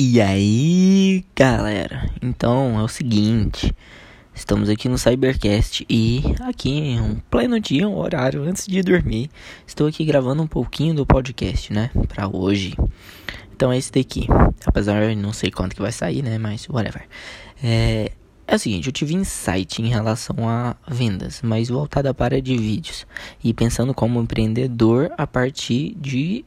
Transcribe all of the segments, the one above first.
E aí, galera? Então é o seguinte, estamos aqui no Cybercast e aqui um pleno dia, um horário antes de dormir, estou aqui gravando um pouquinho do podcast, né, para hoje. Então é esse daqui. Apesar de não sei quanto que vai sair, né, mas whatever. É, é o seguinte, eu tive insight em relação a vendas, mas voltada para de vídeos e pensando como empreendedor a partir de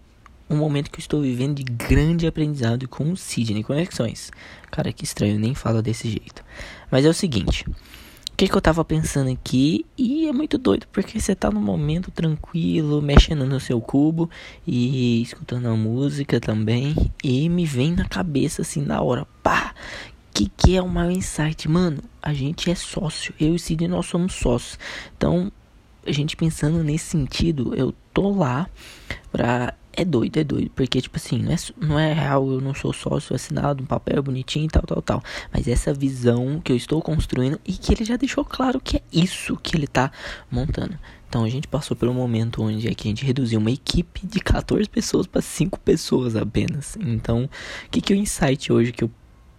um momento que eu estou vivendo de grande aprendizado com o Sidney Conexões. Cara, que estranho, nem falo desse jeito. Mas é o seguinte, o que, que eu tava pensando aqui, e é muito doido, porque você tá num momento tranquilo, mexendo no seu cubo e escutando a música também, e me vem na cabeça assim na hora, pá, que que é o maior insight? Mano, a gente é sócio, eu e Sidney nós somos sócios. Então, a gente pensando nesse sentido, eu tô lá pra é doido, é doido. Porque, tipo assim, não é, não é real, eu não sou sócio assinado, um papel bonitinho e tal, tal, tal. Mas essa visão que eu estou construindo e que ele já deixou claro que é isso que ele tá montando. Então a gente passou um momento onde a gente reduziu uma equipe de 14 pessoas para 5 pessoas apenas. Então, o que, que é o insight hoje que eu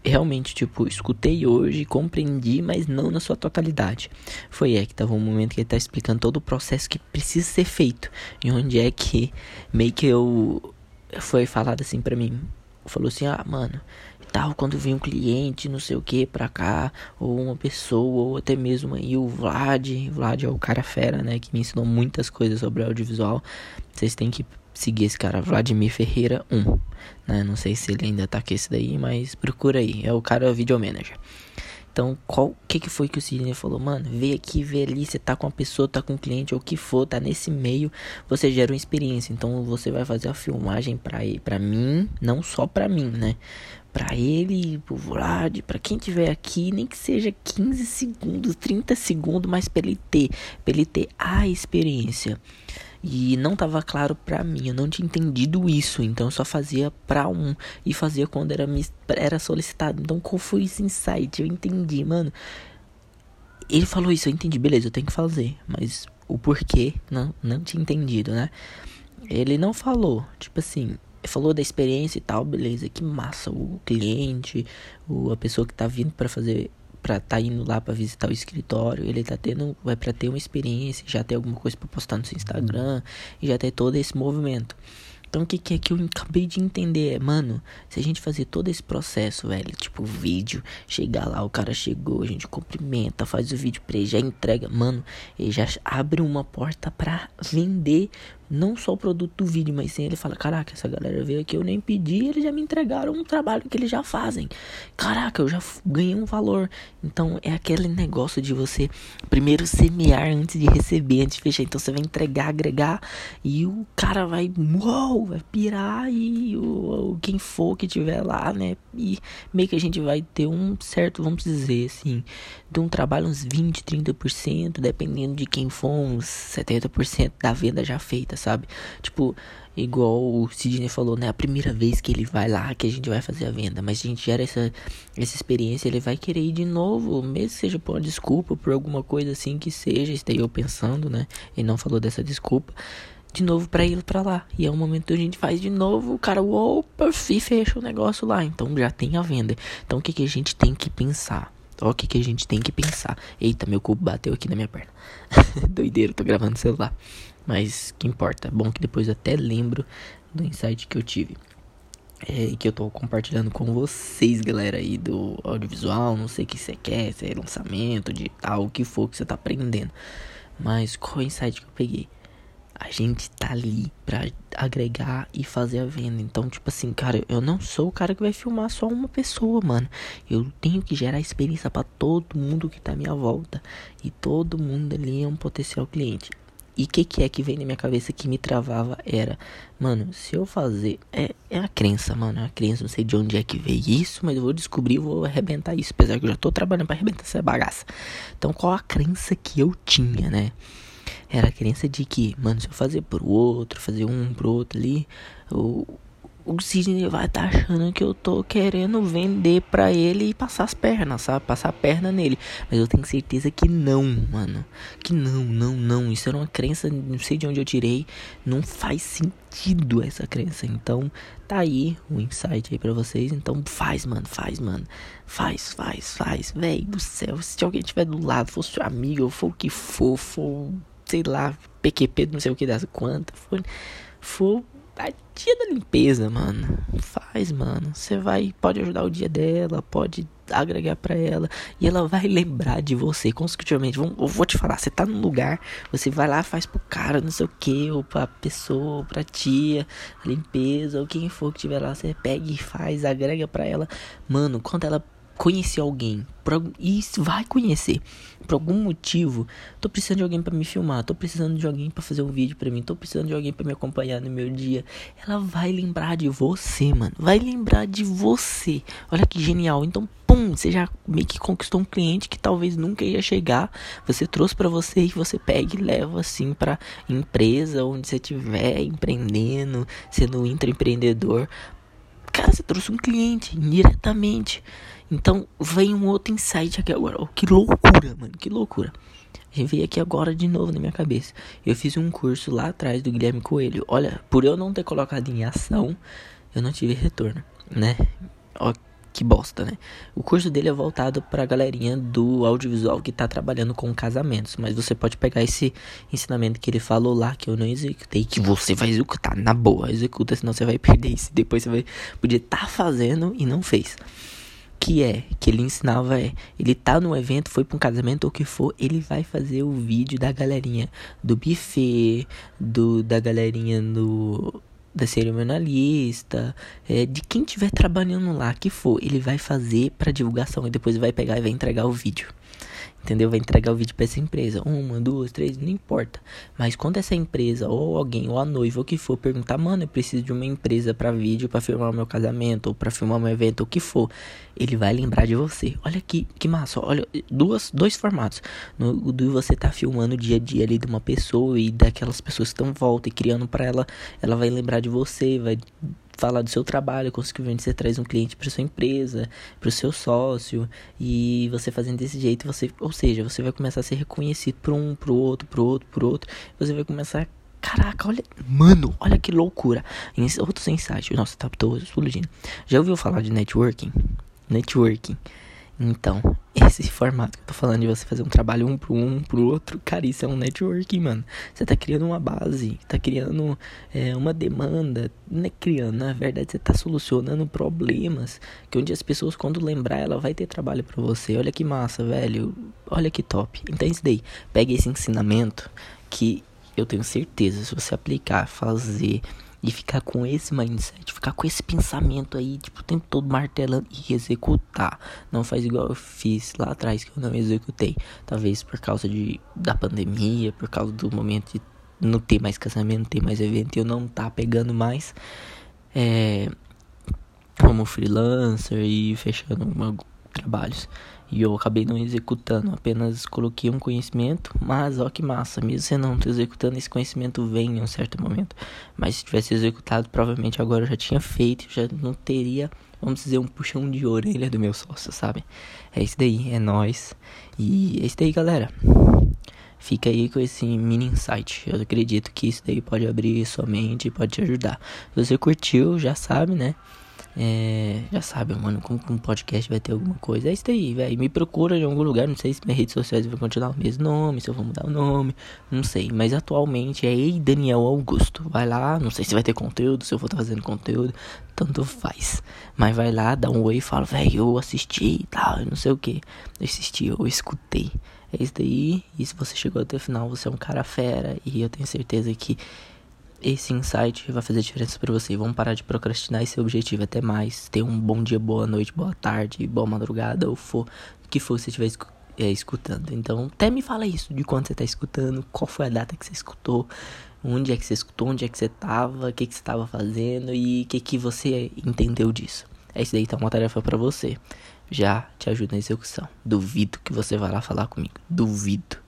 realmente, tipo, escutei hoje, compreendi, mas não na sua totalidade. Foi é que tava um momento que ele tá explicando todo o processo que precisa ser feito. E onde é que meio que eu foi falado assim para mim. Falou assim: "Ah, mano, tal, quando vem um cliente, não sei o que, pra cá, ou uma pessoa, ou até mesmo aí o Vlad, Vlad é o cara fera, né, que me ensinou muitas coisas sobre audiovisual. Vocês têm que seguir esse cara, Vladimir Ferreira 1. Né? Não sei se ele ainda tá com esse daí, mas procura aí. É o cara video manager. Então, qual que que foi que o Sidney falou? Mano, vê aqui, vê ali, você tá com uma pessoa, tá com um cliente ou o que for, tá nesse meio, você gera uma experiência. Então, você vai fazer a filmagem pra, ele, pra mim, não só pra mim, né? Pra ele, pro Vlad, pra quem tiver aqui, nem que seja 15 segundos, 30 segundos, mas pra ele ter, pra ele ter a experiência. E não tava claro pra mim, eu não tinha entendido isso, então eu só fazia pra um e fazia quando era, era solicitado. Então qual foi esse insight? Eu entendi, mano. Ele falou isso, eu entendi, beleza, eu tenho que fazer, mas o porquê não, não tinha entendido, né? Ele não falou, tipo assim, falou da experiência e tal, beleza, que massa, o cliente, o, a pessoa que tá vindo para fazer pra tá indo lá para visitar o escritório, ele tá tendo, vai para ter uma experiência, já ter alguma coisa para postar no seu Instagram e já ter todo esse movimento. Então o que, que é que eu acabei de entender? É, mano, se a gente fazer todo esse processo, velho, tipo vídeo, chegar lá, o cara chegou, a gente cumprimenta, faz o vídeo pra ele, já entrega, mano, ele já abre uma porta pra vender não só o produto do vídeo, mas sim ele fala: Caraca, essa galera veio aqui, eu nem pedi, eles já me entregaram um trabalho que eles já fazem. Caraca, eu já ganhei um valor. Então é aquele negócio de você primeiro semear antes de receber, antes de fechar. Então você vai entregar, agregar e o cara vai, uou, vai pirar e o, quem for que tiver lá, né? E meio que a gente vai ter um certo, vamos dizer assim, de um trabalho uns 20, 30%, dependendo de quem for, uns 70% da venda já feita sabe? Tipo, igual o Sidney falou, né? A primeira vez que ele vai lá, que a gente vai fazer a venda, mas a gente gera essa, essa experiência, ele vai querer ir de novo, mesmo que seja por uma desculpa, por alguma coisa assim que seja, esteja eu pensando, né? Ele não falou dessa desculpa. De novo para ir para lá. E é o momento que a gente faz de novo, o cara, opa, e fecha o negócio lá. Então já tem a venda. Então o que, que a gente tem que pensar? O que, que a gente tem que pensar? Eita, meu cubo bateu aqui na minha perna. Doideiro, tô gravando no celular. Mas que importa. Bom que depois até lembro do insight que eu tive. É, que eu tô compartilhando com vocês, galera, aí do audiovisual. Não sei o que você quer, se é lançamento, digital, o que for que você tá aprendendo. Mas qual é o insight que eu peguei? A gente tá ali pra agregar e fazer a venda. Então, tipo assim, cara, eu não sou o cara que vai filmar só uma pessoa, mano. Eu tenho que gerar experiência para todo mundo que tá à minha volta. E todo mundo ali é um potencial cliente. E o que, que é que vem na minha cabeça que me travava era, mano, se eu fazer. É, é a crença, mano. É a crença, não sei de onde é que veio isso, mas eu vou descobrir vou arrebentar isso. Apesar que eu já tô trabalhando pra arrebentar essa bagaça. Então, qual a crença que eu tinha, né? Era a crença de que, mano, se eu fazer pro outro, fazer um pro outro ali, o, o Sidney vai estar tá achando que eu tô querendo vender pra ele e passar as pernas, sabe? Passar a perna nele. Mas eu tenho certeza que não, mano. Que não, não, não. Isso era uma crença, não sei de onde eu tirei. Não faz sentido essa crença. Então, tá aí o insight aí pra vocês. Então, faz, mano, faz, mano. Faz, faz, faz. Véi do céu, se alguém tiver do lado, for seu amigo, for o que for, for, sei lá, PQP, não sei o que das quantas, for, for a dia da limpeza, mano. Faz, mano. Você vai, pode ajudar o dia dela, pode agregar para ela e ela vai lembrar de você consecutivamente. eu vou te falar, você tá num lugar, você vai lá, faz pro cara, não sei o que, ou pra pessoa, ou pra tia, limpeza, ou quem for que tiver lá, você pega e faz, agrega para ela. Mano, quando ela conhecer alguém e vai conhecer por algum motivo tô precisando de alguém para me filmar tô precisando de alguém para fazer um vídeo para mim tô precisando de alguém para me acompanhar no meu dia. Ela vai lembrar de você mano. Vai lembrar de você. Olha que genial. Então pum você já meio que conquistou um cliente que talvez nunca ia chegar. Você trouxe para você e você pega e leva assim para empresa onde você estiver empreendendo sendo intraempreendedor. Cara você trouxe um cliente indiretamente então vem um outro insight aqui agora. Oh, que loucura, mano, que loucura. A gente veio aqui agora de novo na minha cabeça. Eu fiz um curso lá atrás do Guilherme Coelho. Olha, por eu não ter colocado em ação, eu não tive retorno, né? Ó, que bosta, né? O curso dele é voltado pra galerinha do audiovisual que tá trabalhando com casamentos. Mas você pode pegar esse ensinamento que ele falou lá, que eu não executei, que você vai executar na boa. Executa, senão você vai perder isso. Depois você vai poder tá fazendo e não fez que é que ele ensinava é ele tá no evento foi para um casamento ou o que for ele vai fazer o vídeo da galerinha do buffet do da galerinha do da cerimonialista é, de quem tiver trabalhando lá que for ele vai fazer para divulgação e depois vai pegar e vai entregar o vídeo entendeu? Vai entregar o vídeo para essa empresa, uma, duas, três, não importa. Mas quando essa empresa ou alguém ou a noiva ou o que for perguntar, mano, eu preciso de uma empresa para vídeo para filmar meu casamento ou para filmar meu evento ou o que for, ele vai lembrar de você. Olha que que massa, olha duas dois formatos. No do você tá filmando o dia a dia ali de uma pessoa e daquelas pessoas que estão volta e criando para ela, ela vai lembrar de você, vai falar do seu trabalho, consequentemente você traz um cliente para sua empresa, para o seu sócio, e você fazendo desse jeito, você, ou seja, você vai começar a ser reconhecido por um, pro outro, pro outro, pro outro, você vai começar Caraca, olha, mano, olha que loucura. Outros insights, nossa, tá todo explodindo. Já ouviu falar de networking? Networking então, esse formato que eu tô falando de você fazer um trabalho um pro um, pro outro, cara, isso é um networking, mano. Você tá criando uma base, tá criando é, uma demanda, não é criando, na verdade você tá solucionando problemas que onde as pessoas, quando lembrar, ela vai ter trabalho para você. Olha que massa, velho. Olha que top. Então, isso daí, pega esse ensinamento que eu tenho certeza, se você aplicar, fazer e ficar com esse mindset, ficar com esse pensamento aí, tipo, o tempo todo martelando e executar. Não faz igual eu fiz lá atrás, que eu não executei. Talvez por causa de, da pandemia, por causa do momento de não ter mais casamento, não ter mais evento, eu não tá pegando mais. É, como freelancer e fechando uma, trabalhos. E eu acabei não executando, apenas coloquei um conhecimento, mas ó que massa, mesmo você não executando, esse conhecimento vem em um certo momento. Mas se tivesse executado, provavelmente agora eu já tinha feito, já não teria, vamos dizer, um puxão de orelha do meu sócio, sabe? É isso daí, é nós. E é isso daí, galera. Fica aí com esse mini insight. Eu acredito que isso daí pode abrir sua mente pode te ajudar. Se você curtiu, já sabe, né? É, já sabe, mano, como um podcast vai ter alguma coisa. É isso aí, velho. Me procura em algum lugar. Não sei se minhas redes sociais vão continuar o mesmo nome, se eu vou mudar o nome. Não sei. Mas atualmente é Ei Daniel Augusto. Vai lá, não sei se vai ter conteúdo, se eu vou estar fazendo conteúdo. Tanto faz. Mas vai lá, dá um oi e fala, velho, eu assisti e tal, não sei o que. Eu assisti, eu escutei. É isso daí. E se você chegou até o final, você é um cara fera. E eu tenho certeza que esse insight vai fazer diferença para você. Vamos parar de procrastinar esse objetivo. Até mais. Tenha um bom dia, boa noite, boa tarde, boa madrugada, ou for o que for você estiver é, escutando. Então, até me fala isso, de quando você está escutando, qual foi a data que você escutou, onde é que você escutou, onde é que você estava, o que, que você estava fazendo e o que, que você entendeu disso. É isso daí, então, uma tarefa para você. Já te ajuda na execução. Duvido que você vá lá falar comigo. Duvido.